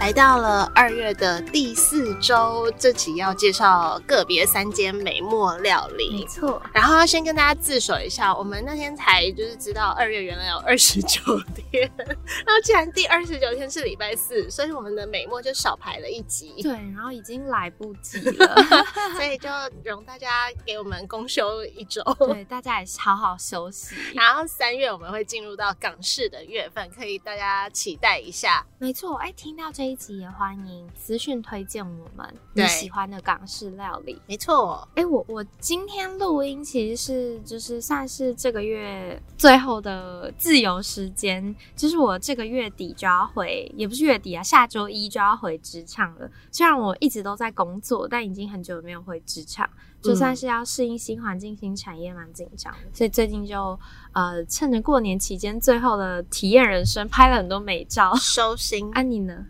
来到了二月的第四周，这期要介绍个别三间美墨料理。没错，然后要先跟大家自首一下，我们那天才就是知道二月原来有二十九天，然后既然第二十九天是礼拜四，所以我们的美墨就少排了一集。对，然后已经来不及了，所以就容大家给我们公休一周。对，大家也是好好休息。然后三月我们会进入到港式的月份，可以大家期待一下。没错，哎，听到这一集也欢迎私讯推荐我们你喜欢的港式料理。没错，哎，我我今天录音其实是就是算是这个月最后的自由时间，就是我这个月底就要回，也不是月底啊，下周一就要回职场了。虽然我一直都在工作，但已经很久没有回职场。就算是要适应新环境、新产业，蛮紧张的。所以最近就呃，趁着过年期间最后的体验人生，拍了很多美照 收心。安妮呢？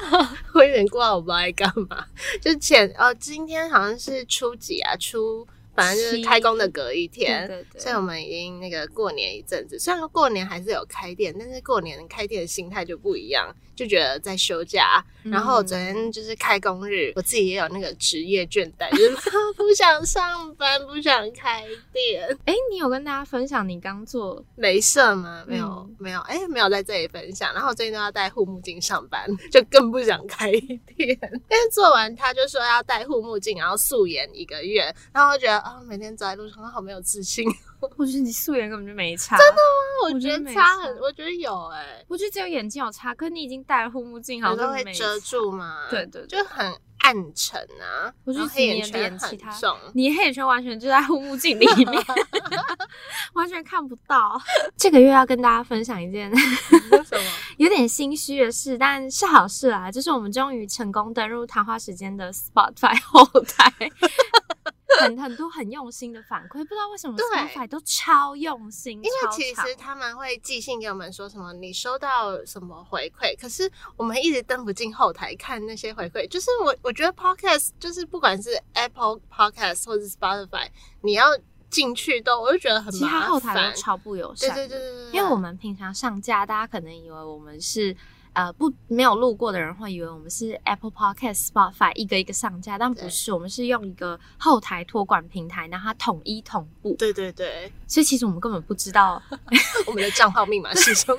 我有点挂，我不知道在干嘛。就前呃，今天好像是初几啊？初。反正就是开工的隔一天，所以我们已经那个过年一阵子。虽然说过年还是有开店，但是过年开店的心态就不一样，就觉得在休假。然后昨天就是开工日，我自己也有那个职业倦怠，就是 不想上班，不想开店。哎，你有跟大家分享你刚做镭射吗？没有，没有。哎，没有在这里分享。然后最近都要戴护目镜上班，就更不想开店。但是做完他就说要戴护目镜，然后素颜一个月，然后我觉得。啊，每天走在路上好没有自信。我觉得你素颜根本就没差。真的吗？我觉得差很，我觉得有哎。我觉得只有眼睛有差，可你已经戴了护目镜，好像会遮住嘛？对对，就很暗沉啊。我觉得黑眼圈很重，你黑眼圈完全就在护目镜里面，完全看不到。这个月要跟大家分享一件什么有点心虚的事，但是好事啊，就是我们终于成功登入谈话时间的 Spotify 后台。很很多很用心的反馈，不知道为什么 Spotify 都超用心。因为其实他们会寄信给我们说什么，你收到什么回馈，可是我们一直登不进后台看那些回馈。就是我我觉得 Podcast 就是不管是 Apple Podcast 或者 Spotify，你要进去都我就觉得很其他后台都超不友善。对对对对因为我们平常上架，大家可能以为我们是。呃，不，没有路过的人会以为我们是 Apple Podcast、Spotify 一个一个上架，但不是，我们是用一个后台托管平台，然后它统一同步。对对对，所以其实我们根本不知道 我们的账号密码是什么。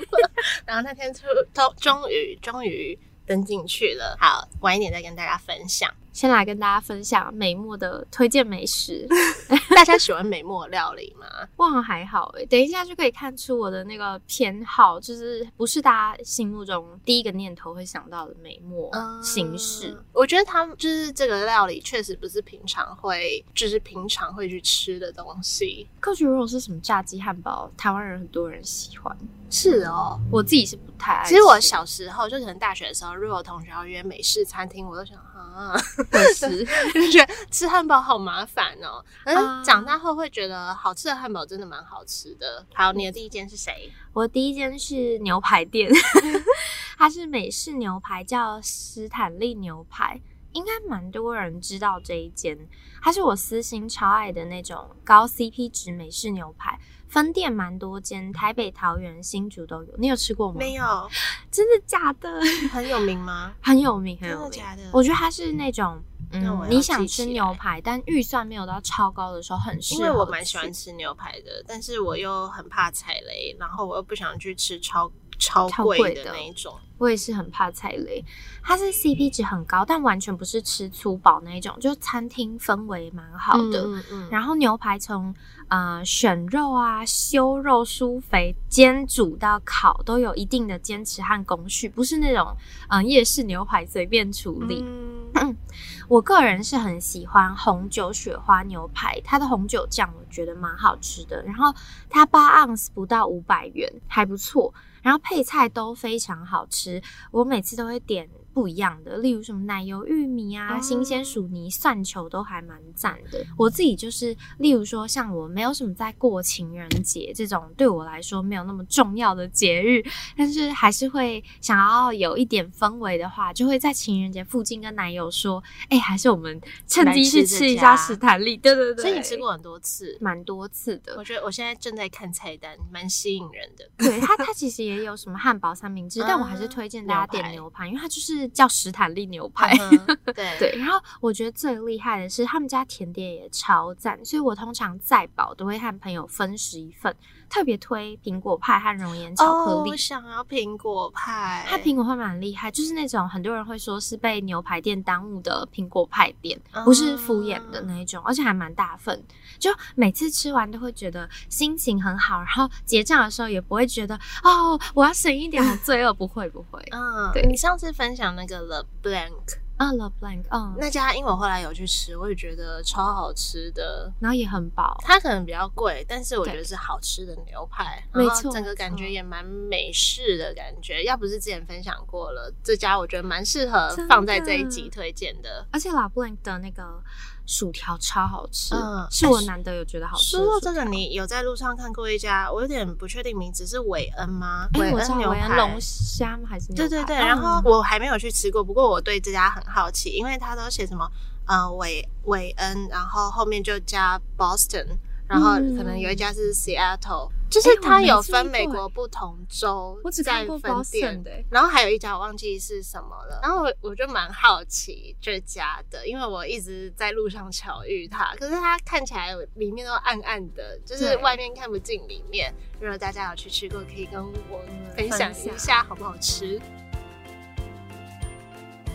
然后那天就终终于终于登进去了。好，晚一点再跟大家分享。先来跟大家分享美墨的推荐美食。大家喜欢美墨料理吗？哇，还好诶，等一下就可以看出我的那个偏好，就是不是大家心目中第一个念头会想到的美墨形式。我觉得他们就是这个料理确实不是平常会，就是平常会去吃的东西。或许如果是什么炸鸡汉堡，台湾人很多人喜欢。是哦，我自己是不太爱。其实我小时候就可能大学的时候，如果同学要约美式餐厅，我都想啊。吃就 觉得吃汉堡好麻烦哦，但是长大后会觉得好吃的汉堡真的蛮好吃的。好，你的第一间是谁？我第一间是牛排店，它是美式牛排，叫斯坦利牛排，应该蛮多人知道这一间。它是我私心超爱的那种高 CP 值美式牛排。分店蛮多间，台北、桃园、新竹都有。你有吃过吗？没有，真的假的？很有名吗？很有名，很有名。假的？我觉得它是那种，嗯，你想吃牛排，但预算没有到超高的时候，很适合。因为我蛮喜欢吃牛排的，但是我又很怕踩雷，然后我又不想去吃超超贵的那一种。我也是很怕踩雷。它是 CP 值很高，但完全不是吃粗饱那一种，就餐厅氛围蛮好的。嗯嗯。然后牛排从呃，选肉啊，修肉、酥肥、煎、煮到烤，都有一定的坚持和工序，不是那种嗯夜市牛排随便处理。我个人是很喜欢红酒雪花牛排，它的红酒酱我觉得蛮好吃的。然后它八盎司不到五百元，还不错。然后配菜都非常好吃，我每次都会点。不一样的，例如什么奶油玉米啊、新鲜薯泥、蒜球都还蛮赞的。我自己就是，例如说像我没有什么在过情人节这种对我来说没有那么重要的节日，但是还是会想要有一点氛围的话，就会在情人节附近跟男友说：“哎，还是我们趁机去吃一下史坦利。”对对对，所以你吃过很多次，蛮多次的。我觉得我现在正在看菜单，蛮吸引人的。对它，它其实也有什么汉堡三明治，但我还是推荐大家点牛排，因为它就是叫史坦利牛排。对 对，然后我觉得最厉害的是他们家甜点也超赞，所以我通常再饱都会和朋友分食一份。特别推苹果派和熔岩巧克力。我想要苹果派，它苹果派蛮厉害，就是那种很多人会说是被牛排店耽误的苹果派店，不是敷衍的那一种，而且还蛮大份，就每次吃完都会觉得心情很好，然后结账的时候也不会觉得哦，我要省一点，好 罪恶，不会不会。嗯，对你上次分享那个 The Blank。啊，The Blank，嗯，那家因为我后来有去吃，我也觉得超好吃的，然后也很饱。它可能比较贵，但是我觉得是好吃的牛排，没错，整个感觉也蛮美式的感觉。要不是之前分享过了，这家我觉得蛮适合放在这一集推荐的。而且 The Blank 的那个。薯条超好吃，嗯，是我难得有觉得好吃。说到这个，你有在路上看过一家，我有点不确定名字，是韦恩吗？韦恩牛排龙虾吗？还是对对对。然后我还没有去吃过，不过我对这家很好奇，因为他都写什么，呃，韦韦恩，然后后面就加 Boston。然后可能有一家是 Seattle，就是它有分美国不同州在分店的，然后还有一家我忘记是什么了。然后我我就蛮好奇这家的，因为我一直在路上巧遇它，可是它看起来里面都暗暗的，就是外面看不进里面。如果大家有去吃过，可以跟我分享一下好不好吃。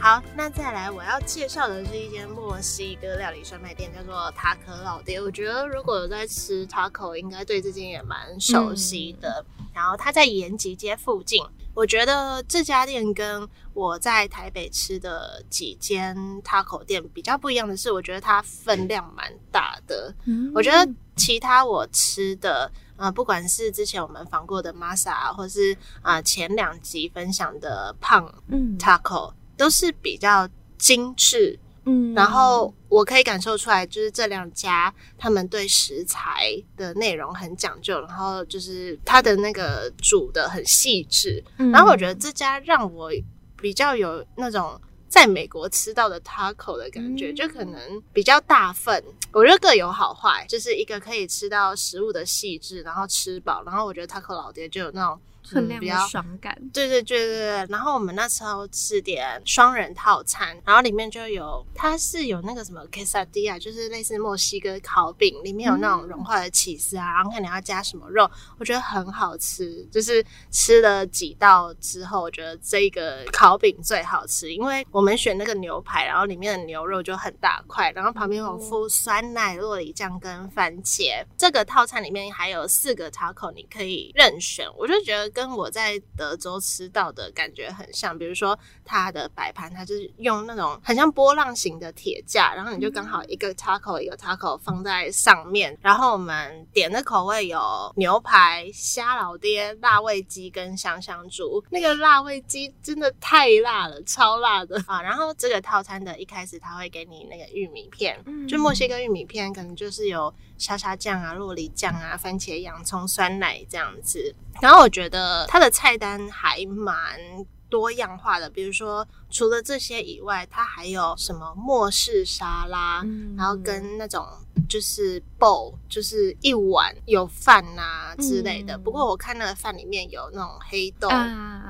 好，那再来我要介绍的是一间墨西哥料理专卖店，叫做塔可老爹。我觉得如果有在吃塔可，应该对这间也蛮熟悉的。然后它在延吉街附近。我觉得这家店跟我在台北吃的几间塔可店比较不一样的是，我觉得它分量蛮大的。我觉得其他我吃的，呃，不管是之前我们访过的 Masa，或是啊前两集分享的胖塔可。都是比较精致，嗯，然后我可以感受出来，就是这两家他们对食材的内容很讲究，然后就是它的那个煮的很细致，然后我觉得这家让我比较有那种在美国吃到的 taco 的感觉，就可能比较大份，我觉得各有好坏，就是一个可以吃到食物的细致，然后吃饱，然后我觉得 taco 老爹就有那种。分量比较爽感，对对对对对。然后我们那时候吃点双人套餐，然后里面就有，它是有那个什么 quesadilla，就是类似墨西哥烤饼，里面有那种融化的起司啊，然后看你要加什么肉，我觉得很好吃。就是吃了几道之后，我觉得这个烤饼最好吃，因为我们选那个牛排，然后里面的牛肉就很大块，然后旁边有附酸奶、洛里酱跟番茄。这个套餐里面还有四个 taco，你可以任选，我就觉得。跟我在德州吃到的感觉很像，比如说它的摆盘，它就是用那种很像波浪形的铁架，然后你就刚好一个 taco 一个 taco 放在上面。然后我们点的口味有牛排、虾老爹、辣味鸡跟香香猪。那个辣味鸡真的太辣了，超辣的啊！然后这个套餐的一开始他会给你那个玉米片，就墨西哥玉米片，可能就是有沙沙酱啊、洛梨酱啊、番茄、洋葱、酸奶这样子。然后我觉得它的菜单还蛮多样化的，比如说除了这些以外，它还有什么末世沙拉，然后跟那种就是 bowl，就是一碗有饭呐之类的。不过我看那个饭里面有那种黑豆，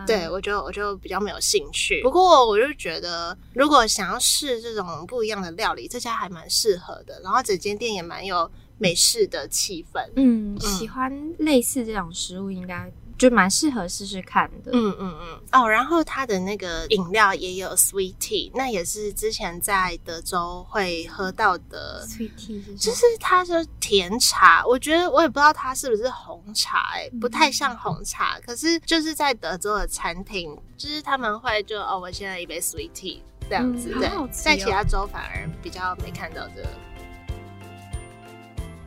对我就我就比较没有兴趣。不过我就觉得，如果想要试这种不一样的料理，这家还蛮适合的。然后整间店也蛮有。美式的气氛，嗯，喜欢类似这种食物，应该就蛮适合试试看的。嗯嗯嗯。哦，然后它的那个饮料也有 sweet tea，那也是之前在德州会喝到的 sweet tea，就是它是甜茶。我觉得我也不知道它是不是红茶，哎，不太像红茶。可是就是在德州的餐厅，就是他们会就哦，我现在一杯 sweet tea 这样子，对，在其他州反而比较没看到这个。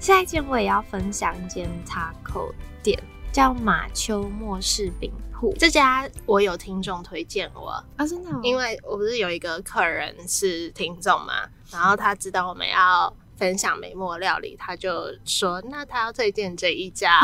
下一件我也要分享一间 taco 店，叫马丘莫士饼铺。酷。这家我有听众推荐我啊，真的，因为我不是有一个客人是听众嘛，然后他知道我们要。分享美墨料理，他就说：“那他要推荐这一家。”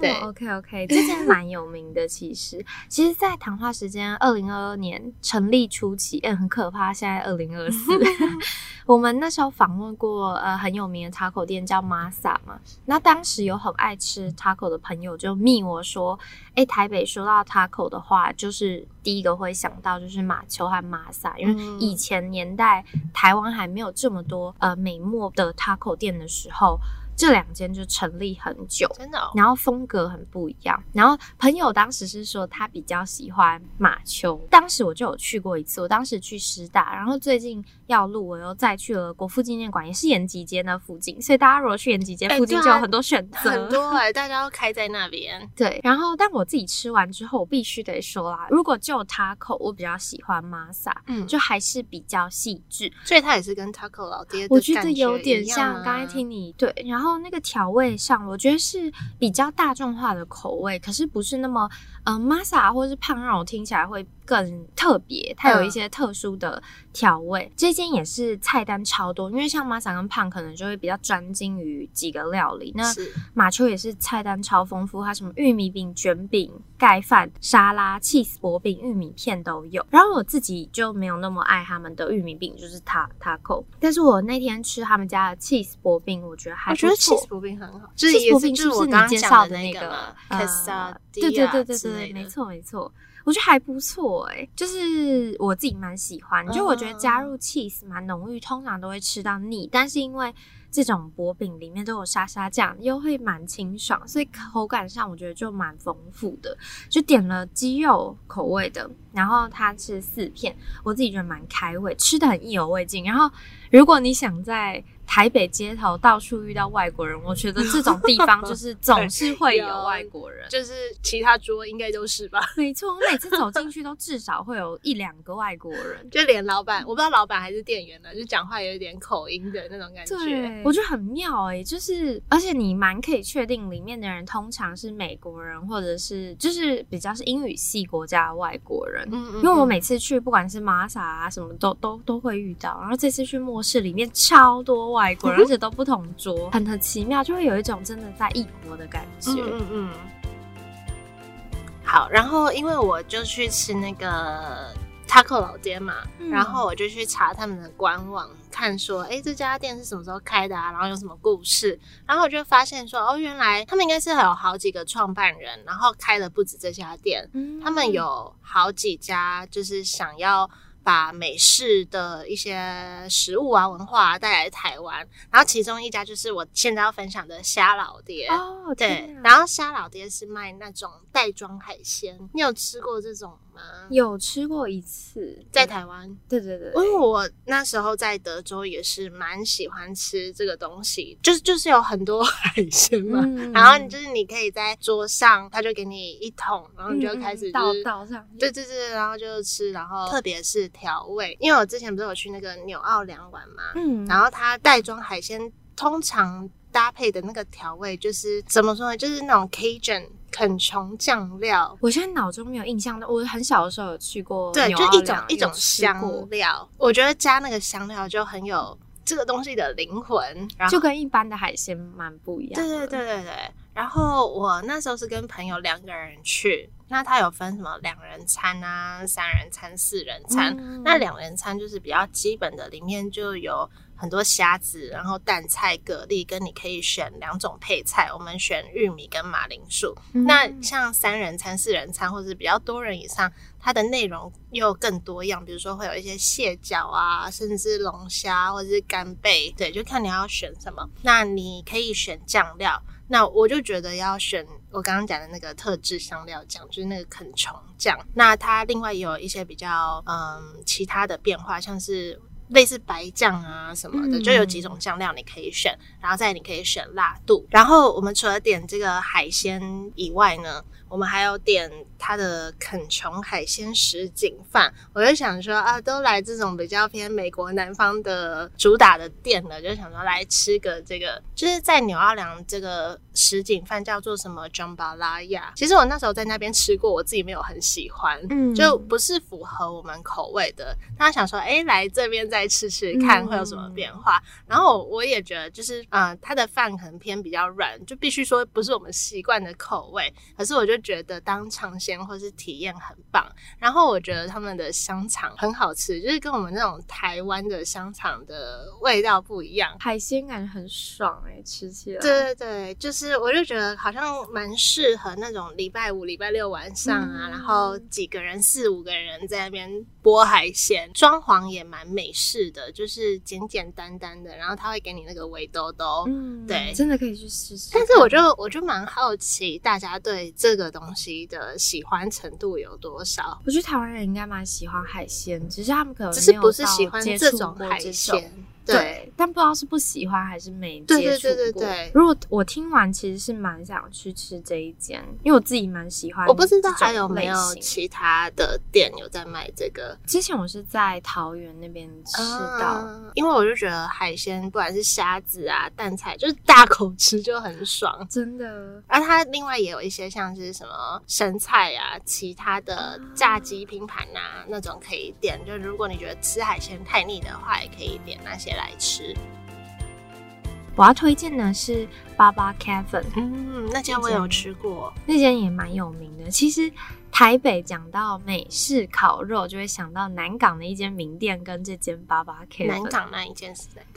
对，OK OK，这家蛮有名的。其实，其实，在谈话时间，二零二二年成立初期，嗯，很可怕。现在二零二四，我们那时候访问过呃很有名的 taco 店叫 Masa 嘛。那当时有很爱吃 taco 的朋友就密我说：“哎，台北说到 taco 的话，就是。”第一个会想到就是马丘和玛莎，因为以前年代台湾还没有这么多呃美墨的 taco 店的时候。这两间就成立很久，真的，然后风格很不一样。然后朋友当时是说他比较喜欢马丘，当时我就有去过一次，我当时去师大，然后最近要录，我又再去了国父纪念馆，也是延吉街那附近，所以大家如果去延吉街附近就有很多选择，很多哎，大家都开在那边。对，然后但我自己吃完之后，我必须得说啦，如果就 taco，我比较喜欢 masa，嗯，就还是比较细致，所以它也是跟 taco 老爹，我觉得有点像刚才听你对，然后。那个调味上，我觉得是比较大众化的口味，可是不是那么，嗯，masa 或是胖让我听起来会。更特别，它有一些特殊的调味。这间也是菜单超多，因为像马萨跟胖可能就会比较专精于几个料理。那马丘也是菜单超丰富，它什么玉米饼、卷饼、盖饭、沙拉、cheese 薄饼、玉米片都有。然后我自己就没有那么爱他们的玉米饼，就是塔塔口。但是我那天吃他们家的 cheese 薄饼，我觉得还我觉得 cheese 薄饼很好饼是不是你介绍的那个？呃，对对对对对，没错没错。我觉得还不错哎，就是我自己蛮喜欢。就我觉得加入 cheese 蛮浓郁，通常都会吃到腻，但是因为这种薄饼里面都有沙沙酱，又会蛮清爽，所以口感上我觉得就蛮丰富的。就点了鸡肉口味的，然后它是四片，我自己觉得蛮开胃，吃的很意犹未尽。然后如果你想在台北街头到处遇到外国人，我觉得这种地方就是总是会有外国人，就是其他桌应该都是吧？没错，我每次走进去都至少会有一两个外国人，就连老板，我不知道老板还是店员呢，就讲话有一点口音的那种感觉。对，我觉得很妙哎，就是而且你蛮可以确定里面的人通常是美国人，或者是就是比较是英语系国家的外国人。嗯嗯。因为我每次去不管是玛莎啊什么都都都会遇到，然后这次去末世里面超多外。外国人，而且都不同桌，很很奇妙，就会有一种真的在异国的感觉。嗯嗯。好，然后因为我就去吃那个 taco 老爹嘛，然后我就去查他们的官网，看说，哎，这家店是什么时候开的啊？然后有什么故事？然后我就发现说，哦，原来他们应该是有好几个创办人，然后开了不止这家店，他们有好几家，就是想要。把美式的一些食物啊、文化带来台湾，然后其中一家就是我现在要分享的虾老爹。哦，对，然后虾老爹是卖那种袋装海鲜，你有吃过这种吗？有吃过一次，在台湾，对对对，因为我那时候在德州也是蛮喜欢吃这个东西，就是就是有很多 海鲜嘛，然后你就是你可以在桌上，他就给你一桶，然后你就开始倒倒上，对对对，然后就吃，然后特别是。调味，因为我之前不是有去那个纽奥良玩嘛，嗯，然后它袋装海鲜通常搭配的那个调味就是怎么说呢？就是那种 Cajun 肯琼酱料。我现在脑中没有印象的，我很小的时候有去过，对，就一种一种香料。我觉得加那个香料就很有这个东西的灵魂，就跟一般的海鲜蛮不一样。对对对对对。然后我那时候是跟朋友两个人去。那它有分什么两人餐啊、三人餐、四人餐？那两人餐就是比较基本的，里面就有很多虾子，然后蛋菜、蛤蜊，跟你可以选两种配菜，我们选玉米跟马铃薯。那像三人餐、四人餐，或者是比较多人以上，它的内容又更多样，比如说会有一些蟹脚啊，甚至龙虾或者是干贝，对，就看你要选什么。那你可以选酱料。那我就觉得要选我刚刚讲的那个特制香料酱，就是那个肯虫酱。那它另外也有一些比较嗯其他的变化，像是类似白酱啊什么的，就有几种酱料你可以选。然后再你可以选辣度。然后我们除了点这个海鲜以外呢，我们还有点它的肯琼海鲜什锦饭。我就想说啊，都来这种比较偏美国南方的主打的店了，就想说来吃个这个，就是在纽奥良这个。什锦饭叫做什么 Jambalaya。其实我那时候在那边吃过，我自己没有很喜欢，嗯，就不是符合我们口味的。他想说，哎，来这边再吃吃看会有什么变化。然后我也觉得，就是呃，它的饭可能偏比较软，就必须说不是我们习惯的口味。可是我就觉得当尝鲜或是体验很棒。然后我觉得他们的香肠很好吃，就是跟我们那种台湾的香肠的味道不一样，海鲜感很爽哎，吃起来。对对对，就是我就觉得好像蛮适合那种礼拜五、礼拜六晚上啊，然后几个人四五个人在那边剥海鲜，装潢也蛮美式的，就是简简单单的，然后他会给你那个围兜兜，嗯，对，真的可以去试试。但是我就我就蛮好奇，大家对这个东西的喜欢程度有多少？我觉得台湾人应该蛮喜欢海鲜，只是他们可能只是不是喜欢这种海鲜。对，但不知道是不喜欢还是没接触过。如果我听完，其实是蛮想去吃这一间，因为我自己蛮喜欢。我不知道还有没有其他的店有在卖这个。之前我是在桃园那边吃到，因为我就觉得海鲜，不管是虾子啊、蛋菜，就是大口吃就很爽，真的。而它另外也有一些像是什么生菜啊、其他的炸鸡拼盘啊那种可以点。就如果你觉得吃海鲜太腻的话，也可以点那些。来吃，我要推荐的是巴巴 Cafe。嗯，那间我有吃过，那间也蛮有名的。其实台北讲到美式烤肉，就会想到南港的一间名店跟这间巴巴 Cafe。南港那一间是哪个？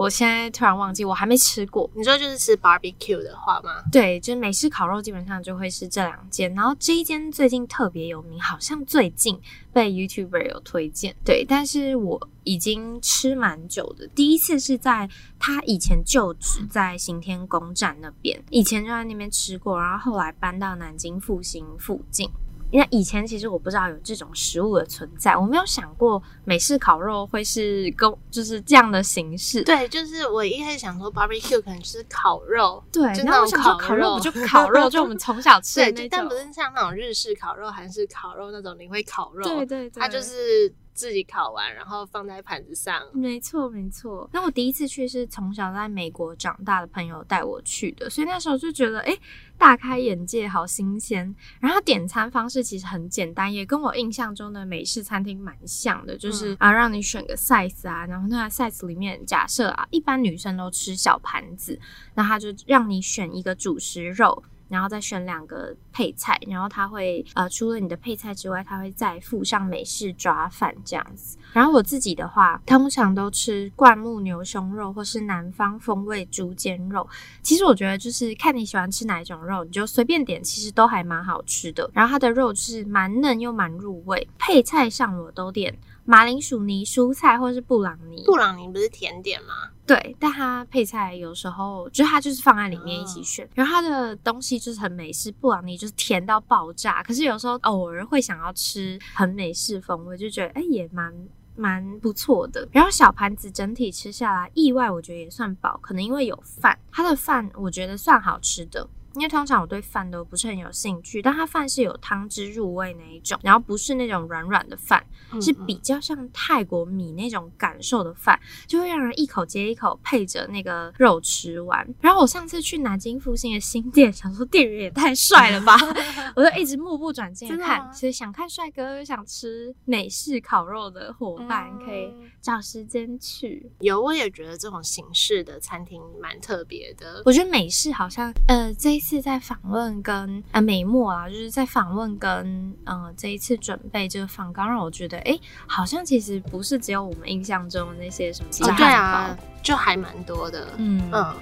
我现在突然忘记，我还没吃过。你说就是吃 barbecue 的话吗？对，就是美式烤肉基本上就会是这两间，然后这一间最近特别有名，好像最近被 YouTuber 有推荐。对，但是我已经吃蛮久的，第一次是在他以前就职在行天宫站那边，以前就在那边吃过，然后后来搬到南京复兴附近。因为以前其实我不知道有这种食物的存在，我没有想过美式烤肉会是跟就是这样的形式。对，就是我一开始想说 barbecue 可能就是烤肉，对，然后我想说烤肉不就烤肉，就我们从小吃的那种，但不是像那种日式烤肉、韩式烤肉那种你会烤肉，对对对，它就是。自己烤完，然后放在盘子上。没错，没错。那我第一次去是从小在美国长大的朋友带我去的，所以那时候就觉得，哎，大开眼界，好新鲜。然后点餐方式其实很简单，也跟我印象中的美式餐厅蛮像的，就是啊，让你选个 size 啊，然后那个 size 里面，假设啊，一般女生都吃小盘子，那他就让你选一个主食肉。然后再选两个配菜，然后他会呃，除了你的配菜之外，他会再附上美式抓饭这样子。然后我自己的话，通常都吃灌木牛胸肉或是南方风味猪肩肉。其实我觉得就是看你喜欢吃哪一种肉，你就随便点，其实都还蛮好吃的。然后它的肉是蛮嫩又蛮入味。配菜上我都点马铃薯泥蔬菜或是布朗尼。布朗尼不是甜点吗？对，但它配菜有时候就它就是放在里面一起选，然后它的东西就是很美式，布朗尼就是甜到爆炸。可是有时候偶尔会想要吃很美式风味，就觉得哎也蛮蛮不错的。然后小盘子整体吃下来，意外我觉得也算饱，可能因为有饭，它的饭我觉得算好吃的。因为通常我对饭都不是很有兴趣，但它饭是有汤汁入味那一种，然后不是那种软软的饭，是比较像泰国米那种感受的饭，就会让人一口接一口配着那个肉吃完。然后我上次去南京附近的新店，想说店员也太帅了吧，我就一直目不转睛看，所以想看帅哥又想吃美式烤肉的伙伴可以找时间去。有，我也觉得这种形式的餐厅蛮特别的。我觉得美式好像呃这。次在访问跟啊美墨啊，就是在访问跟呃这一次准备这个访刚让我觉得哎，好像其实不是只有我们印象中的那些什么对啊，就还蛮多的，嗯嗯。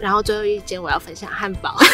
然后最后一间我要分享汉堡。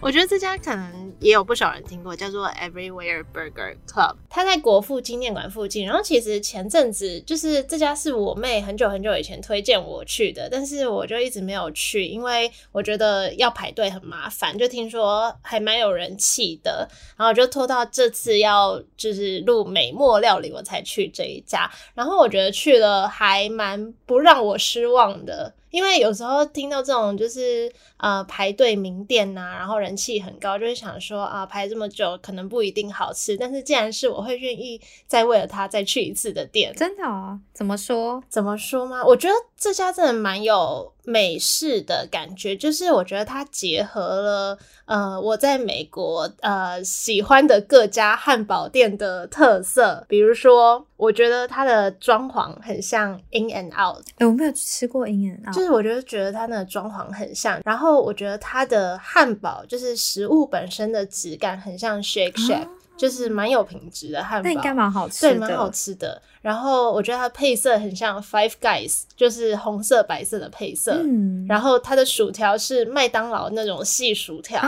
我觉得这家可能也有不少人听过，叫做 Everywhere Burger Club。它在国父纪念馆附近。然后其实前阵子就是这家是我妹很久很久以前推荐我去的，但是我就一直没有去，因为我觉得要排队很麻烦。就听说还蛮有人气的，然后就拖到这次要就是录美墨料理我才去这一家。然后我觉得去了还蛮不让我失望的。因为有时候听到这种就是呃排队名店呐，然后人气很高，就会想说啊排这么久可能不一定好吃，但是既然是我会愿意再为了它再去一次的店，真的哦？怎么说？怎么说吗？我觉得这家真的蛮有美式的感觉，就是我觉得它结合了呃我在美国呃喜欢的各家汉堡店的特色，比如说我觉得它的装潢很像 In and Out，哎，我没有吃过 In and Out，就是我觉得觉得它那个装潢很像，然后我觉得它的汉堡就是食物本身的质感很像 Shake Shack。就是蛮有品质的汉堡，那应该蛮好吃的，对，蛮好吃的。然后我觉得它配色很像 Five Guys，就是红色白色的配色。嗯，然后它的薯条是麦当劳那种细薯条。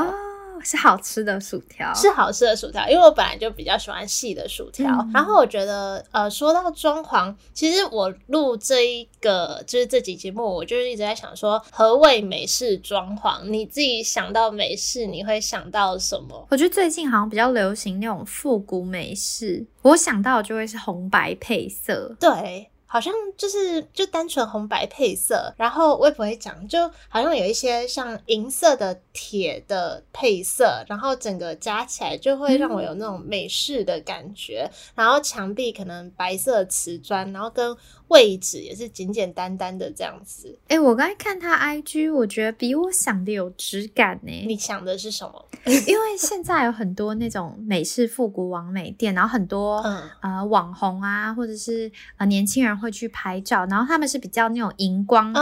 是好吃的薯条，是好吃的薯条，因为我本来就比较喜欢细的薯条。然后我觉得，呃，说到装潢，其实我录这一个就是这集节目，我就是一直在想说，何谓美式装潢？你自己想到美式，你会想到什么？我觉得最近好像比较流行那种复古美式，我想到就会是红白配色。对。好像就是就单纯红白配色，然后我也不会讲，就好像有一些像银色的铁的配色，然后整个加起来就会让我有那种美式的感觉。然后墙壁可能白色瓷砖，然后跟位置也是简简单单的这样子。哎，我刚才看他 IG，我觉得比我想的有质感呢。你想的是什么？因为现在有很多那种美式复古网美店，然后很多呃网红啊，或者是呃年轻人。会去拍照，然后他们是比较那种荧光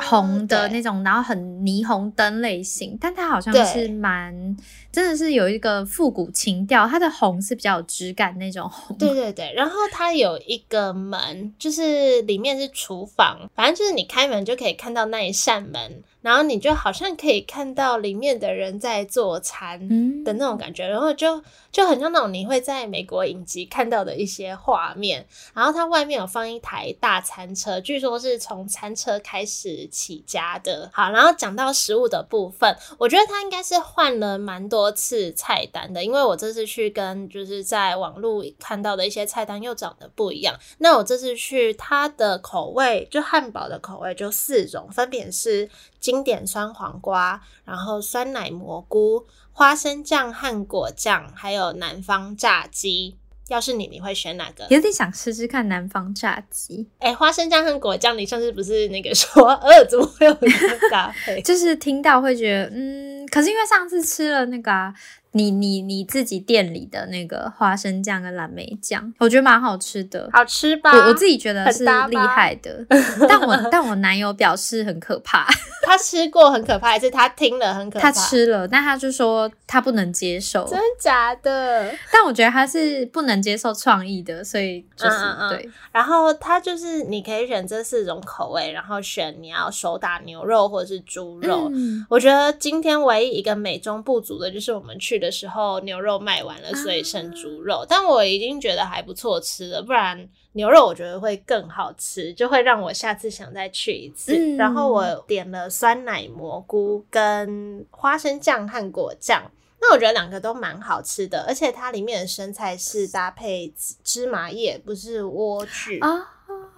红的那种，然后很霓虹灯类型，但它好像是蛮真的是有一个复古情调，它的红是比较有质感那种红。对对对，然后它有一个门，就是里面是厨房，反正就是你开门就可以看到那一扇门。然后你就好像可以看到里面的人在做餐的那种感觉，然后就就很像那种你会在美国影集看到的一些画面。然后它外面有放一台大餐车，据说是从餐车开始起家的。好，然后讲到食物的部分，我觉得它应该是换了蛮多次菜单的，因为我这次去跟就是在网络看到的一些菜单又长得不一样。那我这次去它的口味，就汉堡的口味就四种，分别是。经典酸黄瓜，然后酸奶蘑菇、花生酱和果酱，还有南方炸鸡。要是你，你会选哪个？有点想吃吃看南方炸鸡。哎，花生酱和果酱，你上次不是那个说，呃，怎么会有这个搭配？就是听到会觉得，嗯，可是因为上次吃了那个。你你你自己店里的那个花生酱跟蓝莓酱，我觉得蛮好吃的，好吃吧？我我自己觉得是厉害的，但我但我男友表示很可怕，他吃过很可怕，还是他听了很可怕？他吃了，但他就说他不能接受，真的假的？但我觉得他是不能接受创意的，所以就是对。然后他就是你可以选这四种口味，然后选你要手打牛肉或者是猪肉。我觉得今天唯一一个美中不足的就是我们去。的时候牛肉卖完了，所以剩猪肉。但我已经觉得还不错吃了，不然牛肉我觉得会更好吃，就会让我下次想再去一次。然后我点了酸奶蘑菇跟花生酱和果酱，那我觉得两个都蛮好吃的，而且它里面的生菜是搭配芝麻叶，不是莴苣啊。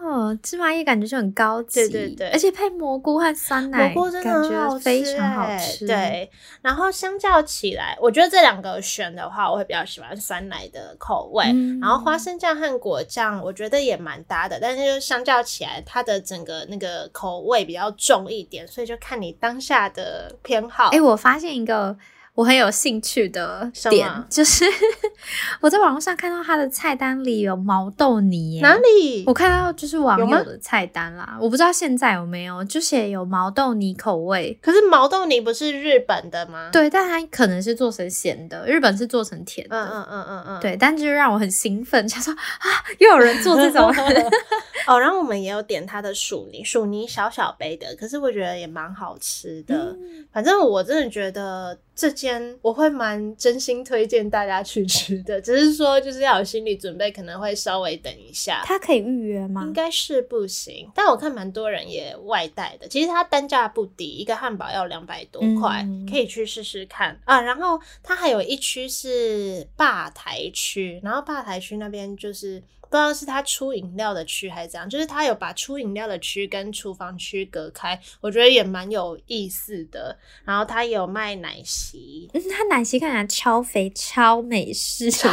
哦，芝麻叶感觉就很高级，对对对，而且配蘑菇和酸奶，蘑菇真的很好吃，非常好吃。对，然后相较起来，我觉得这两个选的话，我会比较喜欢酸奶的口味。然后花生酱和果酱，我觉得也蛮搭的，但是就相较起来，它的整个那个口味比较重一点，所以就看你当下的偏好。哎，我发现一个。我很有兴趣的点就是，我在网络上看到他的菜单里有毛豆泥，哪里？我看到就是网友的菜单啦，我不知道现在有没有，就写有毛豆泥口味。可是毛豆泥不是日本的吗？对，但它可能是做成咸的，日本是做成甜的。嗯嗯嗯嗯嗯。对，但就是让我很兴奋，想说啊，又有人做这种。哦，然后我们也有点它的薯泥，薯泥小小杯的，可是我觉得也蛮好吃的。反正我真的觉得。这间我会蛮真心推荐大家去吃的，只是说就是要有心理准备，可能会稍微等一下。它可以预约吗？应该是不行，但我看蛮多人也外带的。其实它单价不低，一个汉堡要两百多块，可以去试试看啊。然后它还有一区是吧台区，然后吧台区那边就是。不知道是他出饮料的区还是怎样，就是他有把出饮料的区跟厨房区隔开，我觉得也蛮有意思的。然后他有卖奶昔，嗯，他奶昔看起来超肥、超美式、超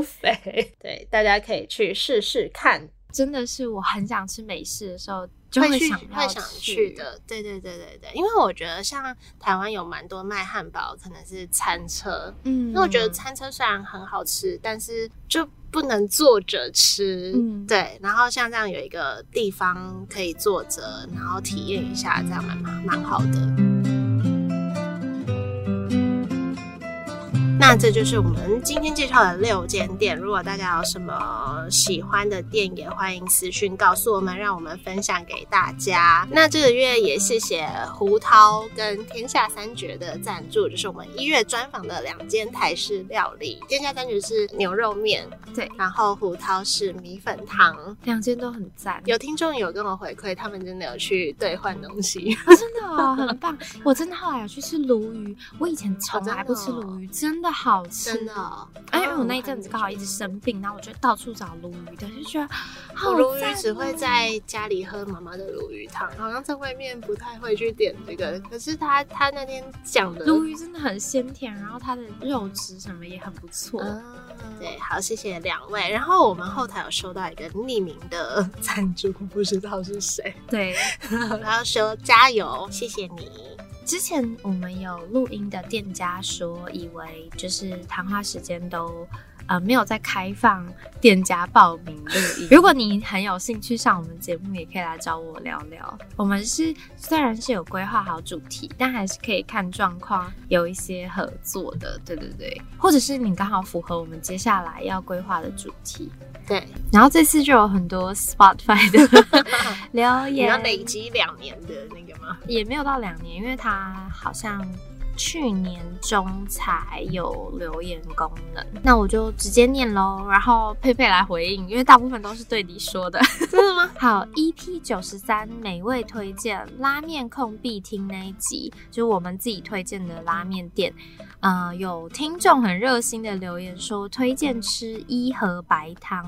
肥，对，大家可以去试试看。真的是我很想吃美式的时候。就会去会想去的。对对对对对，因为我觉得像台湾有蛮多卖汉堡，可能是餐车。嗯，那我觉得餐车虽然很好吃，但是就不能坐着吃。嗯，对。然后像这样有一个地方可以坐着，然后体验一下，这样蛮蛮蛮好的。那这就是我们今天介绍的六间店。如果大家有什么喜欢的店，也欢迎私讯告诉我们，让我们分享给大家。那这个月也谢谢胡涛跟天下三绝的赞助，就是我们一月专访的两间台式料理。天下三绝是牛肉面，对，然后胡涛是米粉汤，两间都很赞。有听众有跟我回馈，他们真的有去兑换东西，真的哦，很棒。我真的后来有去吃鲈鱼，我以前从来不吃鲈鱼，真的。好吃的，哎，因为我那一阵子刚好一直生病，然后我就到处找鲈鱼的，就觉得好鲈鱼只会在家里喝妈妈的鲈鱼汤，好像在外面不太会去点这个。可是他他那天讲的鲈鱼真的很鲜甜，然后它的肉质什么也很不错。对，好，谢谢两位。然后我们后台有收到一个匿名的赞助，不知道是谁。对，然后说加油，谢谢你。之前我们有录音的店家说，以为就是谈话时间都呃没有在开放店家报名录 音。如果你很有兴趣上我们节目，也可以来找我聊聊。我们是虽然是有规划好主题，但还是可以看状况有一些合作的。对对对，或者是你刚好符合我们接下来要规划的主题。对，然后这次就有很多 Spotify 的 留言，要累积两年的那个吗？也没有到两年，因为它好像。去年中才有留言功能，那我就直接念喽，然后佩佩来回应，因为大部分都是对你说的，真的吗？好，EP 九十三美味推荐拉面控必听那一集，就是我们自己推荐的拉面店，呃，有听众很热心的留言说推荐吃一盒白汤，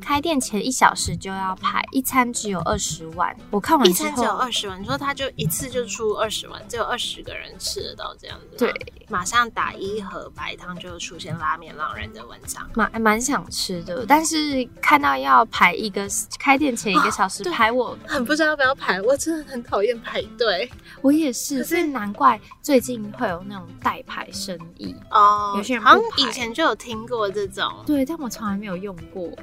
开店前一小时就要排，一餐只有二十万，我看完一餐只有二十万，你说他就一次就出二十万，只有二十个人吃得到。这样子，对，马上打一盒白汤就出现拉面浪人的文章，蛮蛮想吃的，但是看到要排一个开店前一个小时排，我很不知道要不要排，我真的很讨厌排队，我也是，所以难怪最近会有那种代排生意哦，有些人好像以前就有听过这种，对，但我从来没有用过。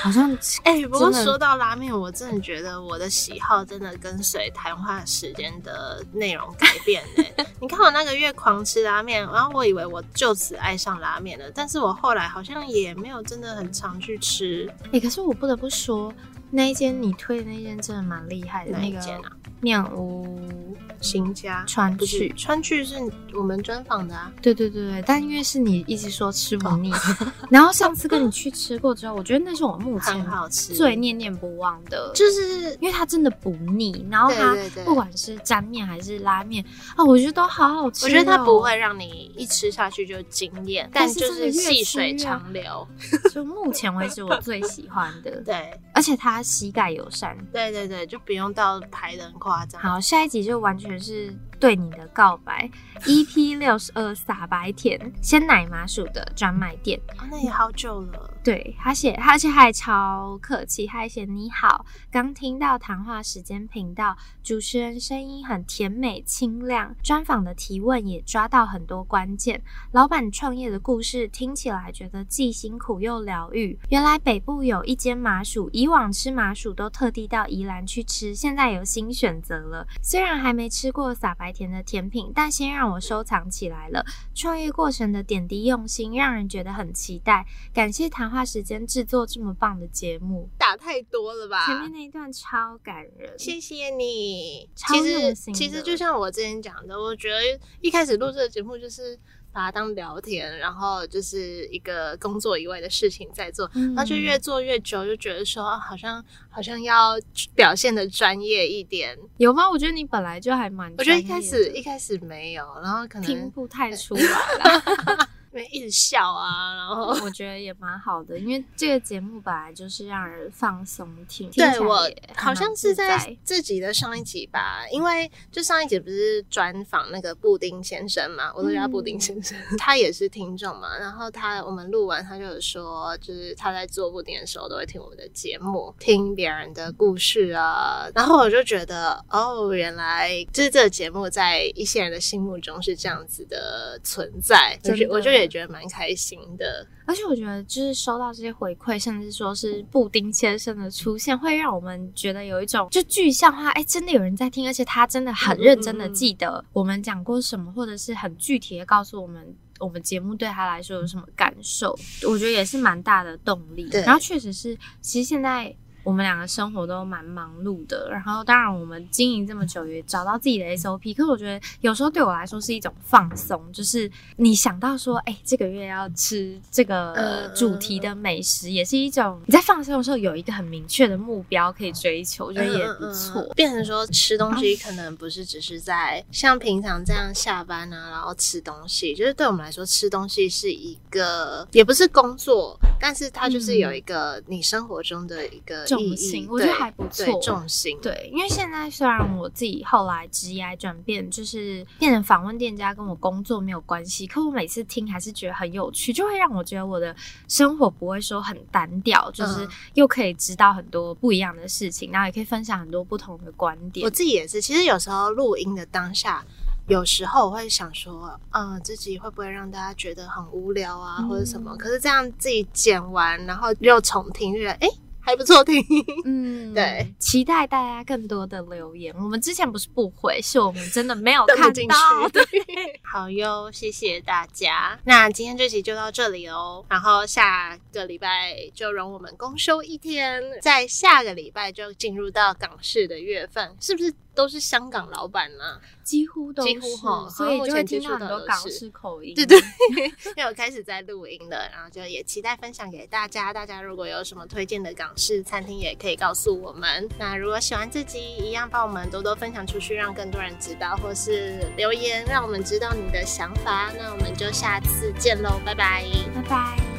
好像哎，不过说到拉面，我真的觉得我的喜好真的跟随谈话时间的内容改变哎。你看我那个月狂吃拉面，然后我以为我就此爱上拉面了，但是我后来好像也没有真的很常去吃。哎，可是我不得不说，那一间你推的那间真的蛮厉害的，那一间啊？酿屋新家川剧，川剧是我们专访的啊。对对对对，但因为是你一直说吃不腻，然后上次跟你去吃过之后，我觉得那是我目前好吃最念念不忘的，就是因为它真的不腻，然后它不管是沾面还是拉面啊，我觉得都好好吃。我觉得它不会让你一吃下去就惊艳，但就是细水长流。就目前为止我最喜欢的，对，而且它膝盖友善，对对对，就不用到排的很快。好，下一集就完全是对你的告白。EP 六十二撒白甜鲜奶麻薯的专卖店，那也好久了。对他写，而且还超客气，还写你好。刚听到谈话时间频道主持人声音很甜美清亮，专访的提问也抓到很多关键。老板创业的故事听起来觉得既辛苦又疗愈。原来北部有一间麻薯，以往吃麻薯都特地到宜兰去吃，现在有新选择了。虽然还没吃过撒白甜的甜品，但先让我收藏起来了。创业过程的点滴用心，让人觉得很期待。感谢谈。话时间制作这么棒的节目，打太多了吧？前面那一段超感人，谢谢你。其实其实就像我之前讲的，我觉得一开始录这个节目就是把它当聊天，然后就是一个工作以外的事情在做，然后就越做越久，就觉得说好像好像要表现的专业一点，有吗？我觉得你本来就还蛮，我觉得一开始一开始没有，然后可能听不太出来了。没 一直笑啊，然后我觉得也蛮好的，因为这个节目本来就是让人放松听。对我好像是在自己的上一集吧，因为就上一集不是专访那个布丁先生嘛，我都叫他布丁先生，他也是听众嘛。然后他我们录完，他就有说，就是他在做布丁的时候都会听我们的节目，听别人的故事啊。然后我就觉得，哦，原来就是这个节目在一些人的心目中是这样子的存在，就是我就也觉得蛮开心的。而且我觉得，就是收到这些回馈，甚至说是布丁先生的出现，会让我们觉得有一种就具象化，哎，真的有人在听，而且他真的很认真的记得我们讲过什么，或者是很具体的告诉我们，我们节目对他来说有什么感受。我觉得也是蛮大的动力。然后确实是，其实现在。我们两个生活都蛮忙碌的，然后当然我们经营这么久也找到自己的 SOP，可是我觉得有时候对我来说是一种放松，就是你想到说，哎，这个月要吃这个主题的美食，也是一种你在放松的时候有一个很明确的目标可以追求，我觉得也不错。变成说吃东西可能不是只是在像平常这样下班啊，然后吃东西，就是对我们来说吃东西是一个也不是工作，但是它就是有一个你生活中的一个。重心我觉得还不错，重心对，因为现在虽然我自己后来职业转变，就是变成访问店家，跟我工作没有关系，可我每次听还是觉得很有趣，就会让我觉得我的生活不会说很单调，就是又可以知道很多不一样的事情，然后也可以分享很多不同的观点。我自己也是，其实有时候录音的当下，有时候我会想说，嗯，自己会不会让大家觉得很无聊啊，或者什么？可是这样自己剪完，然后又重听，觉得哎。还不错听，嗯，对，期待大家更多的留言。我们之前不是不回，是我们真的没有看到。对，好哟，谢谢大家。那今天这集就到这里哦，然后下个礼拜就容我们公休一天，在下个礼拜就进入到港式的月份，是不是？都是香港老板呢，几乎都几乎哈，所以就会听到很多港式口音。对对，因为我开始在录音了，然后就也期待分享给大家。大家如果有什么推荐的港式餐厅，也可以告诉我们。那如果喜欢这集，一样帮我们多多分享出去，让更多人知道，或是留言让我们知道你的想法。那我们就下次见喽，拜拜，拜拜。